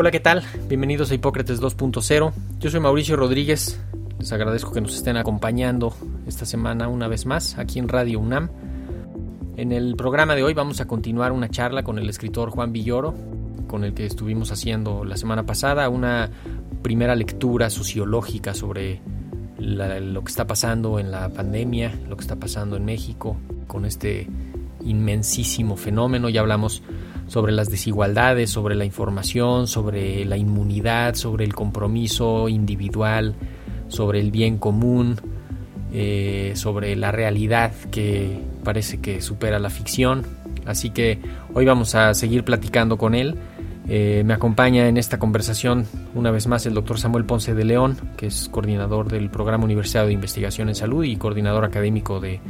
Hola, ¿qué tal? Bienvenidos a Hipócrates 2.0. Yo soy Mauricio Rodríguez. Les agradezco que nos estén acompañando esta semana una vez más aquí en Radio UNAM. En el programa de hoy vamos a continuar una charla con el escritor Juan Villoro, con el que estuvimos haciendo la semana pasada una primera lectura sociológica sobre lo que está pasando en la pandemia, lo que está pasando en México, con este inmensísimo fenómeno. Ya hablamos sobre las desigualdades, sobre la información, sobre la inmunidad, sobre el compromiso individual, sobre el bien común, eh, sobre la realidad que parece que supera la ficción. Así que hoy vamos a seguir platicando con él. Eh, me acompaña en esta conversación una vez más el doctor Samuel Ponce de León, que es coordinador del Programa Universitario de Investigación en Salud y coordinador académico de,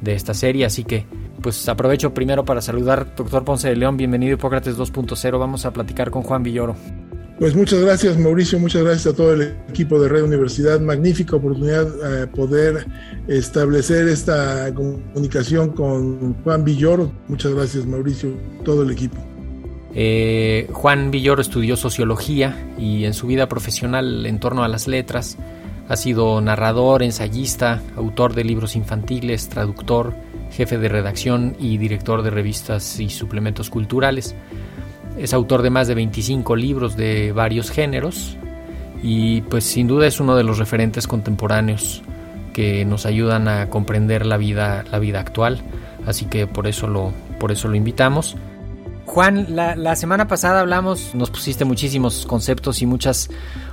de esta serie. Así que pues aprovecho primero para saludar, doctor Ponce de León, bienvenido a Hipócrates 2.0, vamos a platicar con Juan Villoro. Pues muchas gracias Mauricio, muchas gracias a todo el equipo de Red Universidad, magnífica oportunidad eh, poder establecer esta comunicación con Juan Villoro, muchas gracias Mauricio, todo el equipo. Eh, Juan Villoro estudió sociología y en su vida profesional en torno a las letras ha sido narrador, ensayista, autor de libros infantiles, traductor, jefe de redacción y director de revistas y suplementos culturales. Es autor de más de 25 libros de varios géneros y pues sin duda es uno de los referentes contemporáneos que nos ayudan a comprender la vida, la vida actual, así que por eso lo, por eso lo invitamos. Juan, la, semana pasada hablamos, nos pusiste muchísimos conceptos y muchas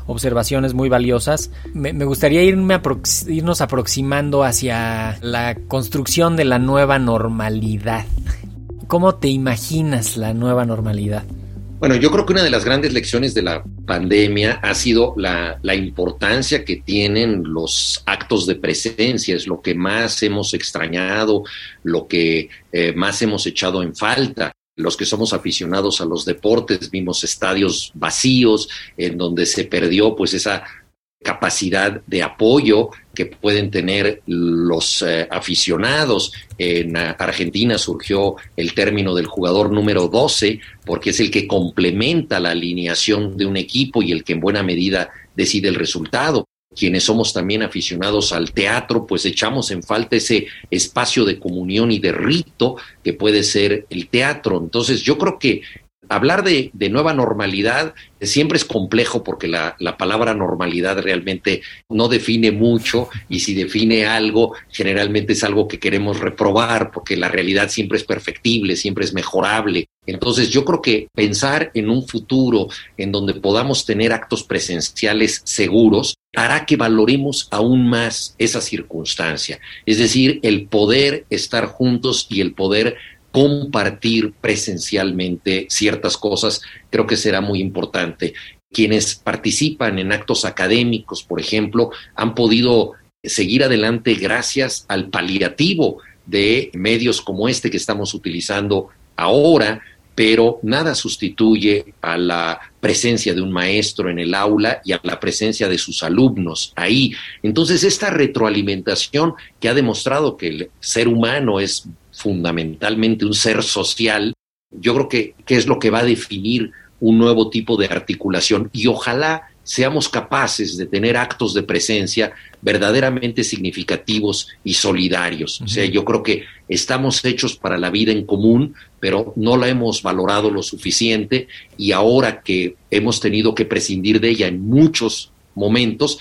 observaciones muy valiosas. Me, gustaría irme irnos aproximando hacia la construcción de la nueva normalidad. ¿Cómo te imaginas la nueva normalidad? Bueno, yo creo que una de las grandes lecciones de la pandemia ha sido la, importancia que tienen los actos de presencia, es lo que más hemos extrañado, lo que eh, más hemos echado en falta los que somos aficionados a los deportes vimos estadios vacíos en donde se perdió pues esa capacidad de apoyo que pueden tener los eh, aficionados. En Argentina surgió el término del jugador número 12 porque es el que complementa la alineación de un equipo y el que en buena medida decide el resultado quienes somos también aficionados al teatro, pues echamos en falta ese espacio de comunión y de rito que puede ser el teatro. Entonces yo creo que hablar de, nueva normalidad siempre es complejo porque la, la, palabra normalidad realmente no define mucho y si define algo, generalmente es algo que queremos reprobar porque la realidad siempre es perfectible, siempre es mejorable. Entonces yo creo que pensar en un futuro en donde podamos tener actos presenciales seguros hará que valoremos aún más esa circunstancia, es decir, el poder estar juntos y el poder compartir presencialmente ciertas cosas, creo que será muy importante. Quienes participan en actos académicos, por ejemplo, han podido seguir adelante gracias al paliativo de medios como este que estamos utilizando ahora, pero nada sustituye a la presencia de un maestro en el aula y a la presencia de sus alumnos ahí. Entonces, esta retroalimentación que ha demostrado que el ser humano es fundamentalmente un ser social, yo creo que, es lo que va a definir un nuevo tipo de articulación y ojalá seamos capaces de tener actos de presencia verdaderamente significativos y solidarios. O sea, yo creo que estamos hechos para la vida en común, pero no la hemos valorado lo suficiente y ahora que hemos tenido que prescindir de ella en muchos momentos,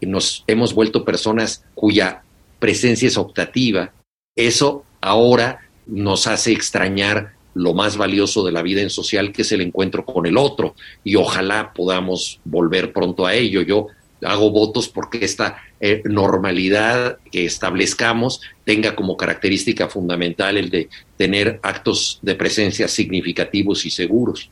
nos hemos vuelto personas cuya presencia es optativa, eso ahora nos hace extrañar lo más valioso de la vida en social, que es el encuentro con el otro, y ojalá podamos volver pronto a ello. Yo hago votos porque esta eh, normalidad que establezcamos tenga como característica fundamental el de tener actos de presencia significativos y seguros.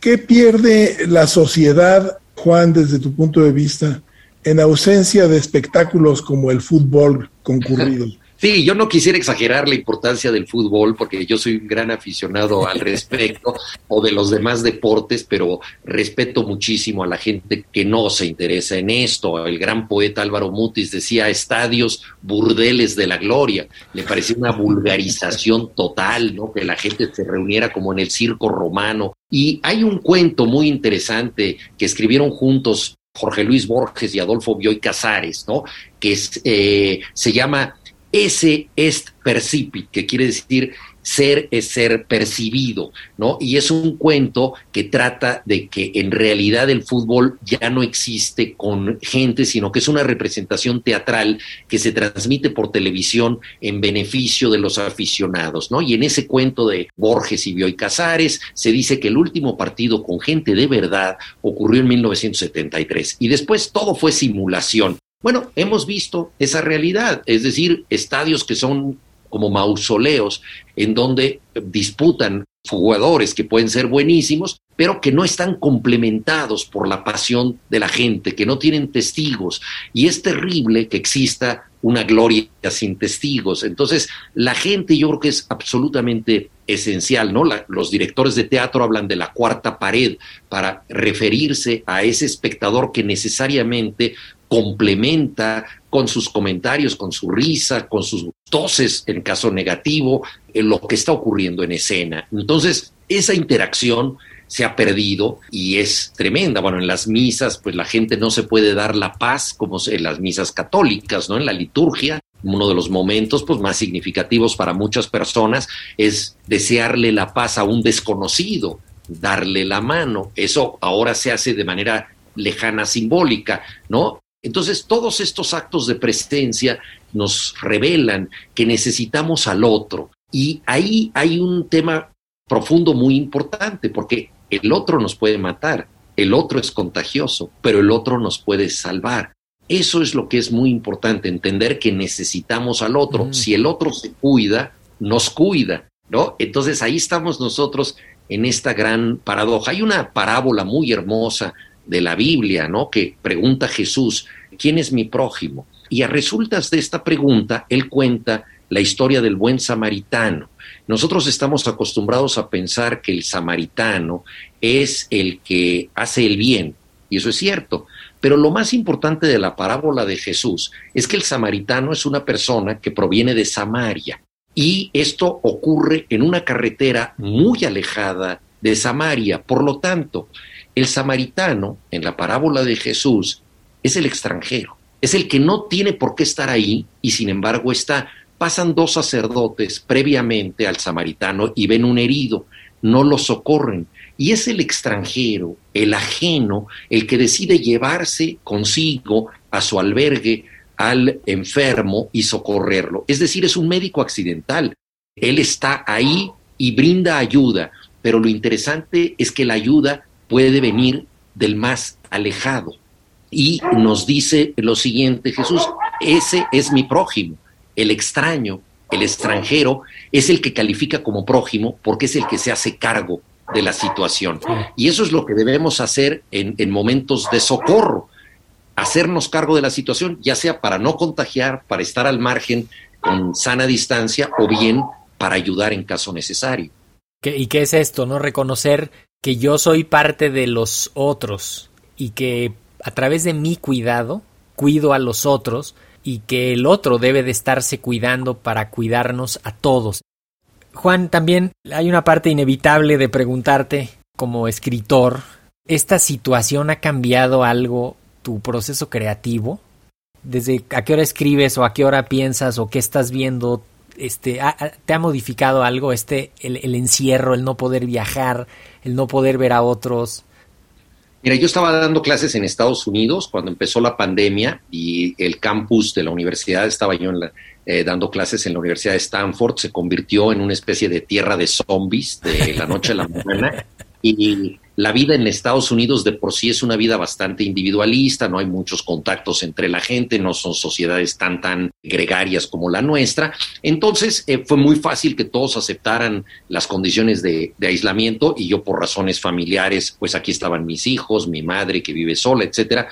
¿Qué pierde la sociedad, Juan, desde tu punto de vista, en ausencia de espectáculos como el fútbol concurrido? Sí, yo no quisiera exagerar la importancia del fútbol porque yo soy un gran aficionado al respecto o de los demás deportes, pero respeto muchísimo a la gente que no se interesa en esto. El gran poeta Álvaro Mutis decía estadios burdeles de la gloria. Le parecía una vulgarización total, ¿no? Que la gente se reuniera como en el circo romano. Y hay un cuento muy interesante que escribieron juntos Jorge Luis Borges y Adolfo Bioy Casares, ¿no? Que es, eh, se llama ese est percipit, que quiere decir ser es ser percibido, ¿no? Y es un cuento que trata de que en realidad el fútbol ya no existe con gente, sino que es una representación teatral que se transmite por televisión en beneficio de los aficionados, ¿no? Y en ese cuento de Borges y Bioy Casares se dice que el último partido con gente de verdad ocurrió en 1973 y después todo fue simulación. Bueno, hemos visto esa realidad, es decir, estadios que son como mausoleos en donde disputan jugadores que pueden ser buenísimos, pero que no están complementados por la pasión de la gente, que no tienen testigos. Y es terrible que exista una gloria sin testigos. Entonces, la gente yo creo que es absolutamente esencial, ¿no? los directores de teatro hablan de la cuarta pared para referirse a ese espectador que necesariamente complementa con sus comentarios, con su risa, con sus toses en caso negativo, en lo que está ocurriendo en escena. Entonces, esa interacción se ha perdido y es tremenda. Bueno, en las misas, pues la gente no se puede dar la paz como en las misas católicas, ¿no? En la liturgia, uno de los momentos pues, más significativos para muchas personas es desearle la paz a un desconocido, darle la mano. Eso ahora se hace de manera lejana simbólica, ¿no? Entonces, todos estos actos de presencia nos revelan que necesitamos al otro. Y ahí hay un tema profundo muy importante, porque el otro nos puede matar, el otro es contagioso, pero el otro nos puede salvar. Eso es lo que es muy importante, entender que necesitamos al otro. Si el otro se cuida, nos cuida, ¿no? Entonces ahí estamos nosotros en esta gran paradoja. Hay una parábola muy hermosa de la Biblia, ¿no? Que pregunta Jesús, ¿quién es mi prójimo? Y a resultas de esta pregunta, él cuenta la historia del buen samaritano. Nosotros estamos acostumbrados a pensar que el samaritano es el que hace el bien, y eso es cierto, pero lo más importante de la parábola de Jesús es que el samaritano es una persona que proviene de Samaria, y esto ocurre en una carretera muy alejada de Samaria. Por lo tanto, el samaritano, en la parábola de Jesús, es el extranjero, es el que no tiene por qué estar ahí y sin embargo está. Pasan dos sacerdotes previamente al samaritano y ven un herido, no lo socorren. Y es el extranjero, el ajeno, el que decide llevarse consigo a su albergue al enfermo y socorrerlo. Es decir, es un médico accidental. Él está ahí y brinda ayuda, pero lo interesante es que la ayuda puede venir del más alejado. Y nos dice lo siguiente, Jesús, ese es mi prójimo, el extraño, el extranjero, es el que califica como prójimo porque es el que se hace cargo de la situación. Y eso es lo que debemos hacer en, en momentos de socorro, hacernos cargo de la situación, ya sea para no contagiar, para estar al margen con sana distancia o bien para ayudar en caso necesario. ¿Y qué es esto? ¿No? Reconocer que yo soy parte de los otros y que a través de mi cuidado cuido a los otros y que el otro debe de estarse cuidando para cuidarnos a todos. Juan, también hay una parte inevitable de preguntarte como escritor, ¿esta situación ha cambiado algo tu proceso creativo? ¿Desde a qué hora escribes o a qué hora piensas o qué estás viendo este, ¿te ha modificado algo este, el, encierro, el no poder viajar, el no poder ver a otros? Mira, yo estaba dando clases en Estados Unidos cuando empezó la pandemia y el campus de la universidad, estaba yo eh, dando clases en la Universidad de Stanford, se convirtió en una especie de tierra de zombies de la noche a la mañana. Y la vida en Estados Unidos de por sí es una vida bastante individualista, no hay muchos contactos entre la gente, no son sociedades tan, tan gregarias como la nuestra. Entonces eh, fue muy fácil que todos aceptaran las condiciones de, aislamiento y yo por razones familiares, pues aquí estaban mis hijos, mi madre que vive sola, etcétera.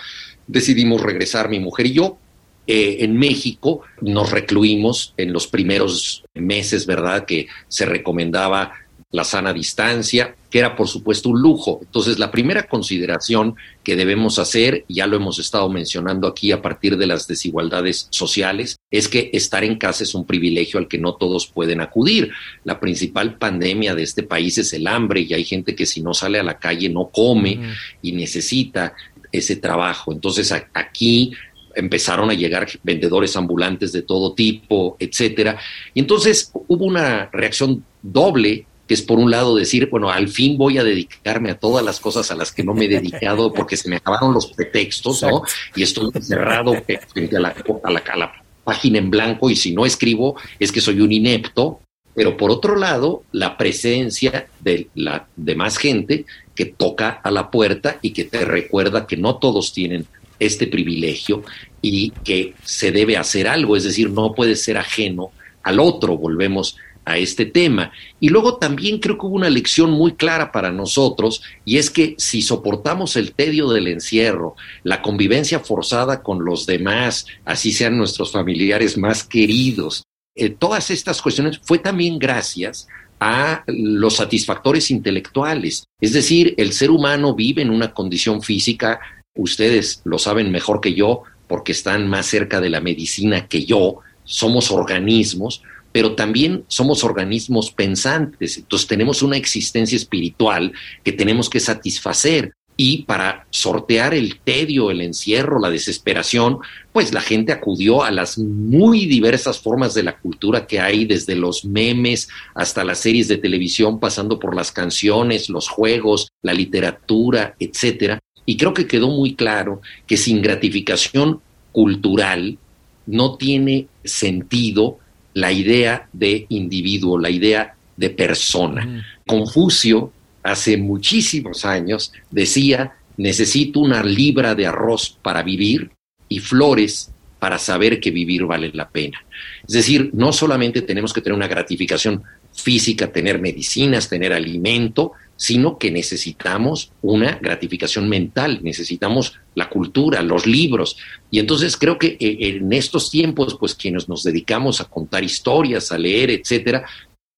Decidimos regresar mi mujer y yo. Eh, en México nos recluimos en los primeros meses, ¿verdad? Que se recomendaba la sana distancia, que era por supuesto un lujo. Entonces, la primera consideración que debemos hacer, ya lo hemos estado mencionando aquí a partir de las desigualdades sociales, es que estar en casa es un privilegio al que no todos pueden acudir. La principal pandemia de este país es el hambre y hay gente que si no sale a la calle no come y necesita ese trabajo. Entonces, aquí empezaron a llegar vendedores ambulantes de todo tipo, etcétera. Y entonces hubo una reacción doble que es por un lado decir, bueno, al fin voy a dedicarme a todas las cosas a las que no me he dedicado porque se me acabaron los pretextos, ¿no? Y estoy encerrado frente a la, a, la, a la página en blanco y si no escribo es que soy un inepto. Pero por otro lado, la presencia de la demás gente que toca a la puerta y que te recuerda que no todos tienen este privilegio y que se debe hacer algo, es decir, no puede ser ajeno al otro, volvemos a este tema. Y luego también creo que hubo una lección muy clara para nosotros, y es que si soportamos el tedio del encierro, la convivencia forzada con los demás, así sean nuestros familiares más queridos, eh, todas estas cuestiones fue también gracias a los satisfactores intelectuales. Es decir, el ser humano vive en una condición física, ustedes lo saben mejor que yo, porque están más cerca de la medicina que yo, somos organismos, pero también somos organismos pensantes, entonces tenemos una existencia espiritual que tenemos que satisfacer. Y para sortear el tedio, el encierro, la desesperación, pues la gente acudió a las muy diversas formas de la cultura que hay, desde los memes hasta las series de televisión, pasando por las canciones, los juegos, la literatura, etcétera. Y creo que quedó muy claro que sin gratificación cultural no tiene sentido la idea de individuo, la idea de persona. Confucio, hace muchísimos años, decía, necesito una libra de arroz para vivir y flores para saber que vivir vale la pena. Es decir, no solamente tenemos que tener una gratificación física, tener medicinas, tener alimento, sino que necesitamos una gratificación mental, necesitamos la cultura, los libros. Y entonces creo que eh, en estos tiempos, pues quienes nos dedicamos a contar historias, a leer, etcétera,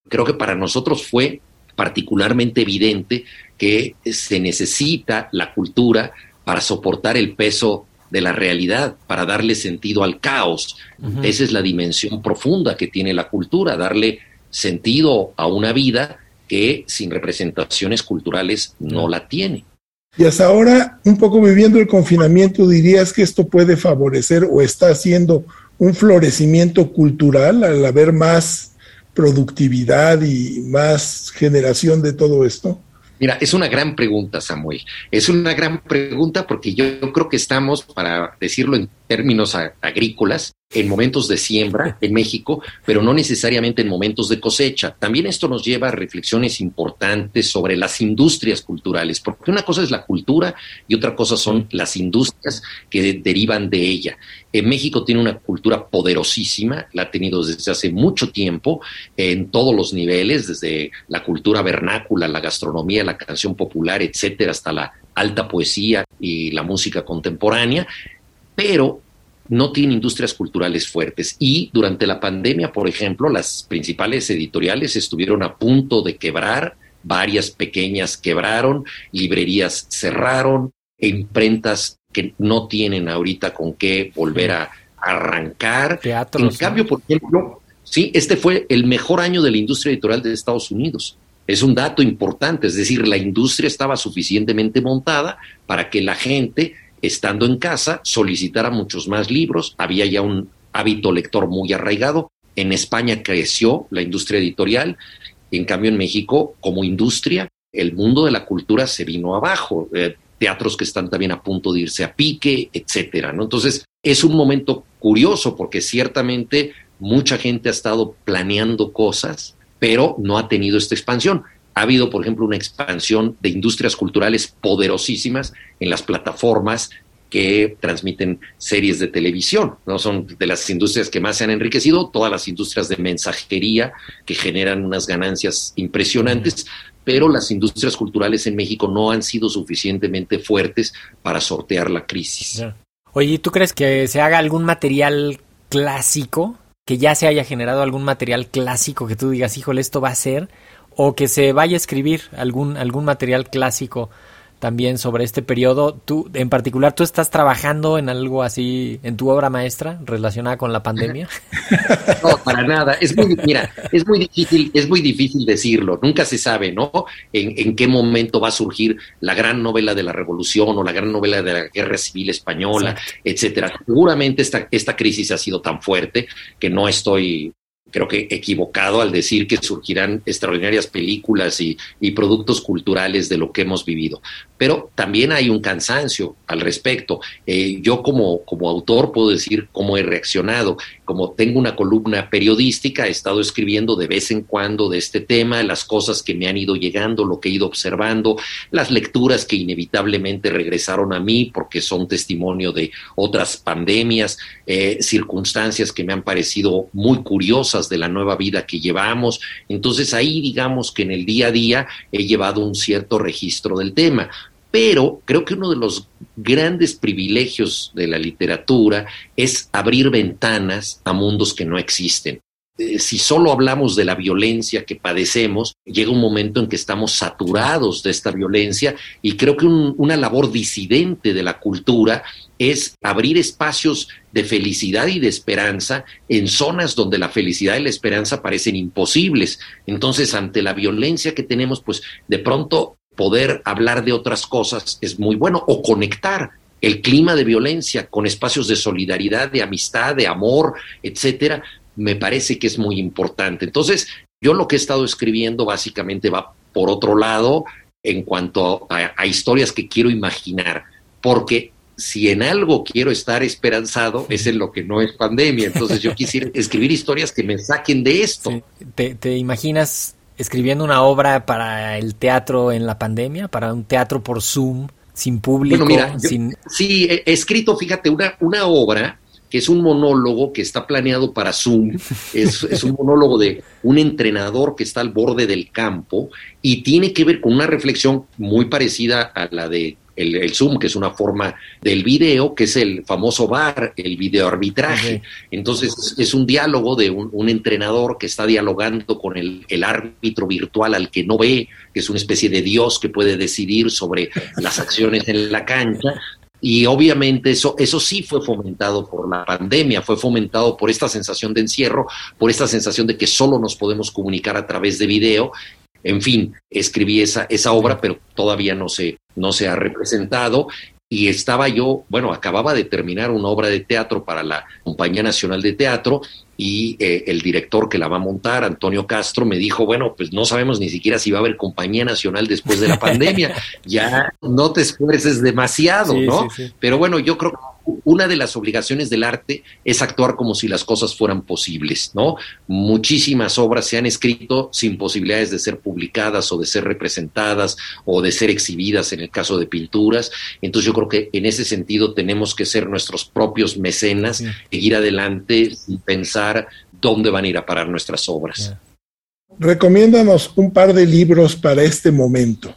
creo que para nosotros fue particularmente evidente que se necesita la cultura para soportar el peso de la realidad, para darle sentido al caos. Esa es la dimensión profunda que tiene la cultura, darle sentido a una vida que sin representaciones culturales no la tiene. Y hasta ahora, un poco viviendo el confinamiento, dirías que esto puede favorecer o está haciendo un florecimiento cultural al haber más productividad y más generación de todo esto? Mira, es una gran pregunta, Samuel. Es una gran pregunta porque yo, creo que estamos, para decirlo en términos agrícolas, en momentos de siembra en México, pero no necesariamente en momentos de cosecha. También esto nos lleva a reflexiones importantes sobre las industrias culturales, porque una cosa es la cultura y otra cosa son las industrias que derivan de ella. En México tiene una cultura poderosísima, la ha tenido desde hace mucho tiempo en todos los niveles, desde la cultura vernácula, la gastronomía, la canción popular, etcétera, hasta la alta poesía y la música contemporánea, pero no tiene industrias culturales fuertes. Y durante la pandemia, por ejemplo, las principales editoriales estuvieron a punto de quebrar, varias pequeñas quebraron, librerías cerraron, e imprentas que no tienen ahorita con qué volver a arrancar. en cambio, por ejemplo, sí, este fue el mejor año de la industria editorial de Estados Unidos. Es un dato importante, es decir, la industria estaba suficientemente montada para que la gente estando en casa, solicitara muchos más libros, había ya un hábito lector muy arraigado. En España creció la industria editorial, en cambio en México, como industria, el mundo de la cultura se vino abajo. Eh, teatros que están también a punto de irse a pique, etcétera, ¿no? Entonces, es un momento curioso porque ciertamente mucha gente ha estado planeando cosas, pero no ha tenido esta expansión. Ha habido, por ejemplo, una expansión de industrias culturales poderosísimas en las plataformas que transmiten series de televisión, ¿no? Son de las industrias que más se han enriquecido, todas las industrias de mensajería que generan unas ganancias impresionantes, pero las industrias culturales en México no han sido suficientemente fuertes para sortear la crisis. Oye, ¿tú crees que se haga algún material clásico? Que ya se haya generado algún material clásico que tú digas, híjole, esto va a ser, o que se vaya a escribir algún, algún material clásico también sobre este periodo. Tú, en particular, ¿tú estás trabajando en algo así, en tu obra maestra relacionada con la pandemia? No, para nada. Es muy, mira, es muy difícil, es muy difícil decirlo. Nunca se sabe, ¿no? En, en qué momento va a surgir la gran novela de la revolución o la gran novela de la guerra civil española, etcétera. Seguramente esta, esta crisis ha sido tan fuerte que no estoy creo que equivocado al decir que surgirán extraordinarias películas y, productos culturales de lo que hemos vivido. Pero también hay un cansancio al respecto. Eh, yo como, como autor puedo decir cómo he reaccionado. Como tengo una columna periodística, he estado escribiendo de vez en cuando de este tema, las cosas que me han ido llegando, lo que he ido observando, las lecturas que inevitablemente regresaron a mí porque son testimonio de otras pandemias, eh, circunstancias que me han parecido muy curiosas de la nueva vida que llevamos. Entonces ahí digamos que en el día a día he llevado un cierto registro del tema. Pero creo que uno de los grandes privilegios de la literatura es abrir ventanas a mundos que no existen. Eh, si solo hablamos de la violencia que padecemos, llega un momento en que estamos saturados de esta violencia y creo que una labor disidente de la cultura es abrir espacios de felicidad y de esperanza en zonas donde la felicidad y la esperanza parecen imposibles. Entonces, ante la violencia que tenemos, pues de pronto poder hablar de otras cosas es muy bueno o conectar el clima de violencia con espacios de solidaridad, de amistad, de amor, etcétera, me parece que es muy importante. Entonces, yo lo que he estado escribiendo básicamente va por otro lado en cuanto a, historias que quiero imaginar, porque si en algo quiero estar esperanzado es en lo que no es pandemia. Entonces yo quisiera escribir historias que me saquen de esto. ¿Te, imaginas escribiendo una obra para el teatro en la pandemia, para un teatro por Zoom, sin público? sin... Sí, he escrito, fíjate, una, una obra que es un monólogo que está planeado para Zoom, es, es, un monólogo de un entrenador que está al borde del campo y tiene que ver con una reflexión muy parecida a la de el, Zoom, que es una forma del video, que es el famoso VAR, el videoarbitraje. Entonces, es un diálogo de un, entrenador que está dialogando con el, el, árbitro virtual al que no ve, que es una especie de Dios que puede decidir sobre las acciones en la cancha, y obviamente eso, eso sí fue fomentado por la pandemia, fue fomentado por esta sensación de encierro, por esta sensación de que solo nos podemos comunicar a través de video. En fin, escribí esa, esa obra, pero todavía no se, no se ha representado. Y estaba yo, bueno, acababa de terminar una obra de teatro para la Compañía Nacional de Teatro y eh, el director que la va a montar, Antonio Castro, me dijo, bueno, pues no sabemos ni siquiera si va a haber Compañía Nacional después de la pandemia, ya no te esfuerces demasiado, ¿no? Pero bueno, yo creo que una de las obligaciones del arte es actuar como si las cosas fueran posibles, ¿no? Muchísimas obras se han escrito sin posibilidades de ser publicadas o de ser representadas o de ser exhibidas en el caso de pinturas. Entonces yo creo que en ese sentido tenemos que ser nuestros propios mecenas, seguir adelante y pensar dónde van a ir a parar nuestras obras. Recomiéndanos un par de libros para este momento.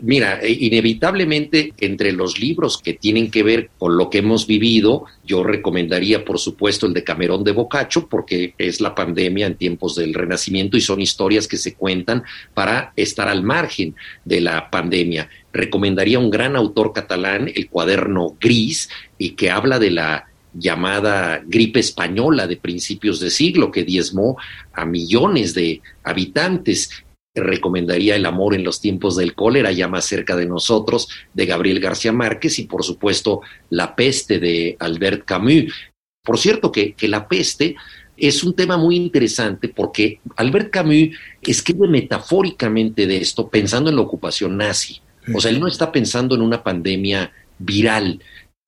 Mira, eh, inevitablemente entre los libros que tienen que ver con lo que hemos vivido, yo recomendaría por supuesto el de Camerón de Boccaccio porque es la pandemia en tiempos del Renacimiento y son historias que se cuentan para estar al margen de la pandemia. Recomendaría un gran autor catalán, el cuaderno gris, y que habla de la llamada gripe española de principios de siglo que diezmó a millones de habitantes recomendaría El amor en los tiempos del cólera, ya más cerca de nosotros, de Gabriel García Márquez y por supuesto La peste de Albert Camus. Por cierto que, que La peste es un tema muy interesante porque Albert Camus escribe metafóricamente de esto pensando en la ocupación nazi. O sea, él no está pensando en una pandemia viral,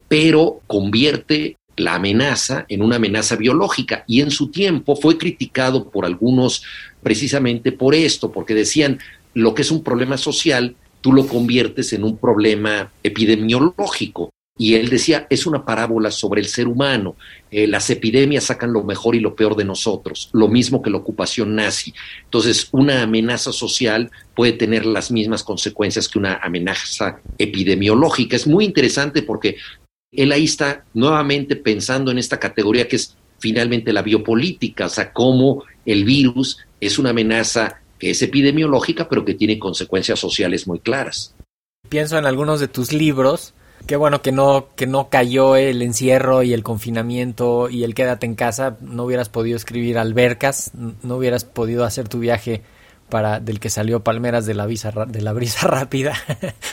pero convierte la amenaza en una amenaza biológica y en su tiempo fue criticado por algunos precisamente por esto, porque decían lo que es un problema social, tú lo conviertes en un problema epidemiológico. Y él decía, es una parábola sobre el ser humano. Eh, las epidemias sacan lo mejor y lo peor de nosotros, lo mismo que la ocupación nazi. Entonces, una amenaza social puede tener las mismas consecuencias que una amenaza epidemiológica. Es muy interesante porque él ahí está nuevamente pensando en esta categoría que es finalmente la biopolítica, o sea, cómo el virus es una amenaza que es epidemiológica, pero que tiene consecuencias sociales muy claras. Pienso en algunos de tus libros Qué bueno que no, que no cayó el encierro y el confinamiento y el quédate en casa, no hubieras podido escribir albercas, no hubieras podido hacer tu viaje para del que salió Palmeras de la de la brisa rápida,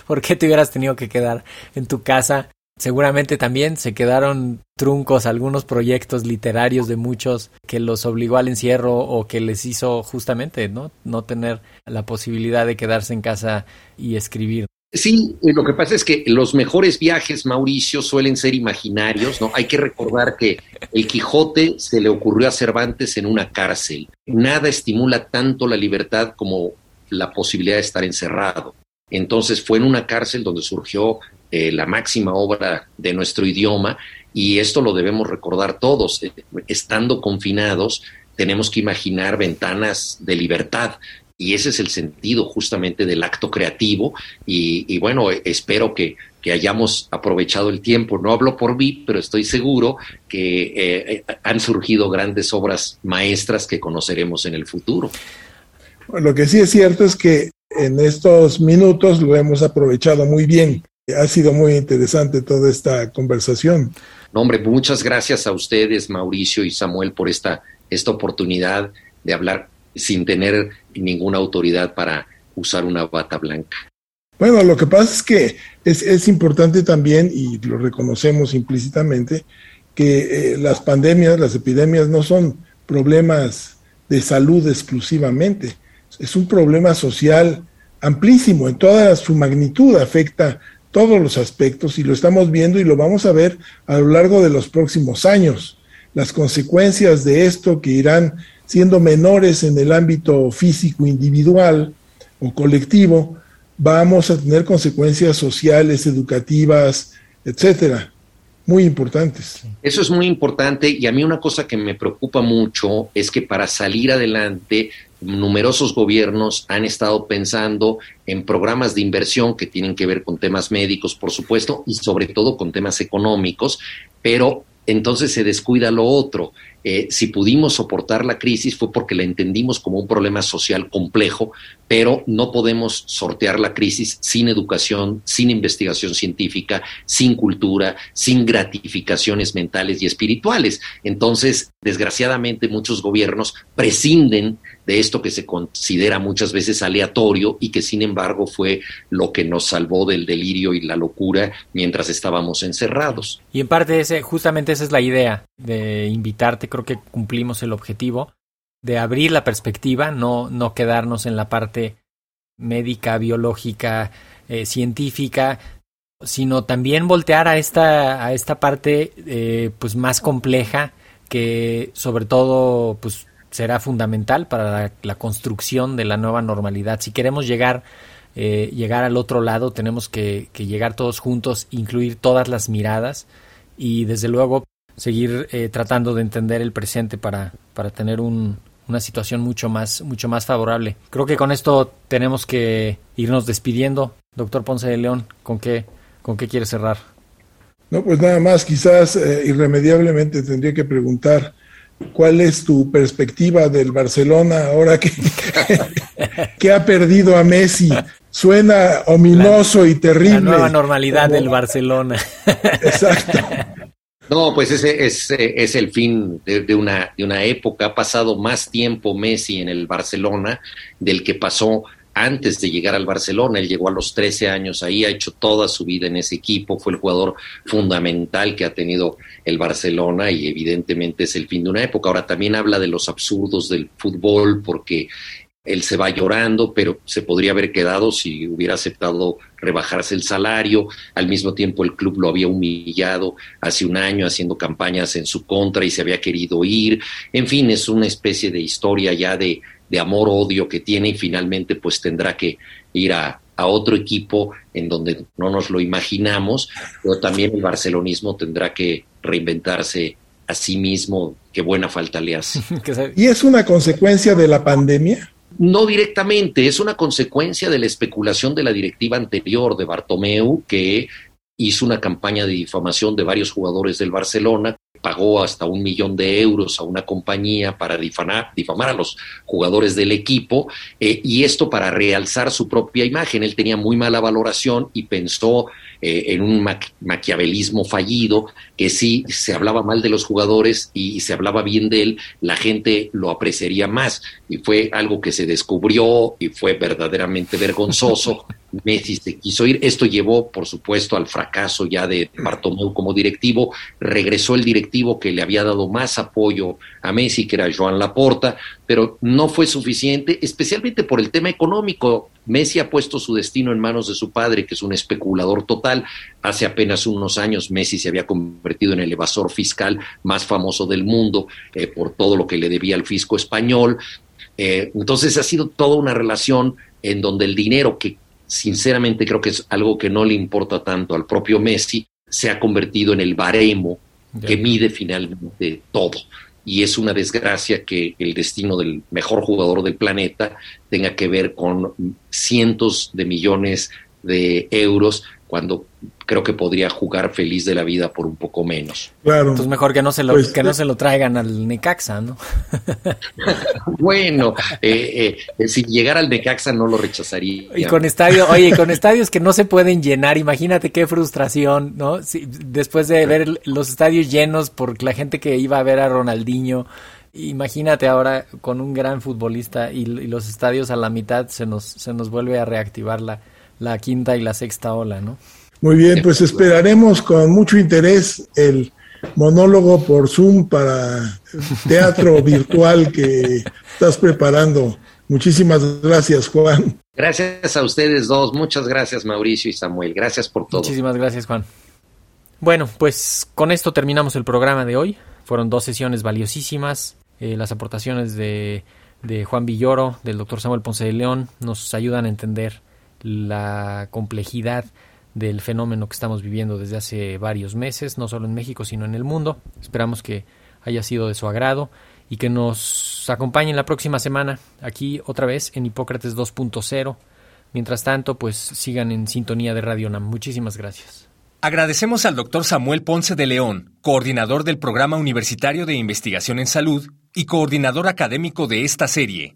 porque te hubieras tenido que quedar en tu casa. Seguramente también se quedaron truncos algunos proyectos literarios de muchos que los obligó al encierro o que les hizo justamente no no tener la posibilidad de quedarse en casa y escribir. Sí, lo que pasa es que los mejores viajes, Mauricio, suelen ser imaginarios, ¿no? Hay que recordar que el Quijote se le ocurrió a Cervantes en una cárcel. Nada estimula tanto la libertad como la posibilidad de estar encerrado. Entonces fue en una cárcel donde surgió eh, la máxima obra de nuestro idioma y esto lo debemos recordar todos. Estando confinados, tenemos que imaginar ventanas de libertad y ese es el sentido justamente del acto creativo y, bueno, espero que, hayamos aprovechado el tiempo. No hablo por mí, pero estoy seguro que eh, han surgido grandes obras maestras que conoceremos en el futuro. lo que sí es cierto es que en estos minutos lo hemos aprovechado muy bien. Ha sido muy interesante toda esta conversación. No, hombre, muchas gracias a ustedes, Mauricio y Samuel, por esta, esta oportunidad de hablar sin tener ninguna autoridad para usar una bata blanca. Bueno, lo que pasa es que es, importante también, y lo reconocemos implícitamente, que eh, las pandemias, las epidemias no son problemas de salud exclusivamente, es un problema social amplísimo, en toda su magnitud afecta todos los aspectos y lo estamos viendo y lo vamos a ver a lo largo de los próximos años. Las consecuencias de esto que irán siendo menores en el ámbito físico individual o colectivo, vamos a tener consecuencias sociales, educativas, etcétera, muy importantes. Eso es muy importante y a mí una cosa que me preocupa mucho es que para salir adelante numerosos gobiernos han estado pensando en programas de inversión que tienen que ver con temas médicos, por supuesto, y sobre todo con temas económicos, pero entonces se descuida lo otro. Eh, si pudimos soportar la crisis fue porque la entendimos como un problema social complejo, pero no podemos sortear la crisis sin educación, sin investigación científica, sin cultura, sin gratificaciones mentales y espirituales. Entonces, desgraciadamente, muchos gobiernos prescinden de esto que se considera muchas veces aleatorio y que sin embargo fue lo que nos salvó del delirio y la locura mientras estábamos encerrados. Y en parte ese, justamente esa es la idea de invitarte, creo que cumplimos el objetivo de abrir la perspectiva, no, no quedarnos en la parte médica, biológica, eh, científica, sino también voltear a esta, a esta parte eh, pues más compleja que sobre todo pues será fundamental para la, construcción de la nueva normalidad. Si queremos llegar, eh, llegar al otro lado, tenemos que, llegar todos juntos, incluir todas las miradas y desde luego seguir eh, tratando de entender el presente para, para tener un, una situación mucho más, mucho más favorable. Creo que con esto tenemos que irnos despidiendo. Doctor Ponce de León, ¿con qué, con qué quiere cerrar? No, pues nada más, quizás eh, irremediablemente tendría que preguntar ¿Cuál es tu perspectiva del Barcelona ahora que, que ha perdido a Messi? Suena ominoso y terrible. La nueva normalidad del Barcelona. Exacto. No, pues ese es, es el fin de, una, de una época. Ha pasado más tiempo Messi en el Barcelona del que pasó antes de llegar al Barcelona. Él llegó a los 13 años ahí, ha hecho toda su vida en ese equipo, fue el jugador fundamental que ha tenido el Barcelona y evidentemente es el fin de una época. Ahora también habla de los absurdos del fútbol porque él se va llorando, pero se podría haber quedado si hubiera aceptado rebajarse el salario. Al mismo tiempo el club lo había humillado hace un año haciendo campañas en su contra y se había querido ir. En fin, es una especie de historia ya de, de amor-odio que tiene y finalmente pues tendrá que ir a, a otro equipo en donde no nos lo imaginamos, pero también el barcelonismo tendrá que reinventarse a sí mismo, qué buena falta le hace. ¿Y es una consecuencia de la pandemia? No directamente, es una consecuencia de la especulación de la directiva anterior de Bartomeu, que hizo una campaña de difamación de varios jugadores del Barcelona, pagó hasta un millón de euros a una compañía para difamar, difamar a los jugadores del equipo eh, y esto para realzar su propia imagen. Él tenía muy mala valoración y pensó eh, en un maquiavelismo fallido, que si se hablaba mal de los jugadores y, se hablaba bien de él, la gente lo apreciaría más. Y fue algo que se descubrió y fue verdaderamente vergonzoso. Messi se quiso ir. Esto llevó, por supuesto, al fracaso ya de Bartomeu como directivo. Regresó el directivo que le había dado más apoyo a Messi, que era Joan Laporta, pero no fue suficiente, especialmente por el tema económico. Messi ha puesto su destino en manos de su padre, que es un especulador total. Hace apenas unos años Messi se había convertido en el evasor fiscal más famoso del mundo eh, por todo lo que le debía al fisco español. Eh, entonces ha sido toda una relación en donde el dinero, que sinceramente creo que es algo que no le importa tanto al propio Messi, se ha convertido en el baremo que mide finalmente todo. Y es una desgracia que el destino del mejor jugador del planeta tenga que ver con cientos de millones de euros cuando creo que podría jugar feliz de la vida por un poco menos. Claro. Entonces mejor que no se lo, pues, que no se lo traigan al Necaxa, ¿no? bueno, eh, eh, si llegara al Necaxa no lo rechazaría. Y con estadios, oye, con estadios que no se pueden llenar, imagínate qué frustración, ¿no? Si, después de ver los estadios llenos por la gente que iba a ver a Ronaldinho, imagínate ahora con un gran futbolista y, y los estadios a la mitad se nos, se nos vuelve a reactivar la la quinta y la sexta ola, ¿no? Muy bien, pues esperaremos con mucho interés el monólogo por Zoom para teatro virtual que estás preparando. Muchísimas gracias, Juan. Gracias a ustedes dos. Muchas gracias, Mauricio y Samuel. Gracias por todo. Muchísimas gracias, Juan. Bueno, pues con esto terminamos el programa de hoy. Fueron dos sesiones valiosísimas. Eh, las aportaciones de, de Juan Villoro, del doctor Samuel Ponce de León, nos ayudan a entender la complejidad del fenómeno que estamos viviendo desde hace varios meses, no solo en México, sino en el mundo. Esperamos que haya sido de su agrado y que nos acompañen la próxima semana aquí otra vez en Hipócrates 2.0. Mientras tanto, pues sigan en sintonía de Radio NAM. Muchísimas gracias. Agradecemos al doctor Samuel Ponce de León, coordinador del Programa Universitario de Investigación en Salud y coordinador académico de esta serie.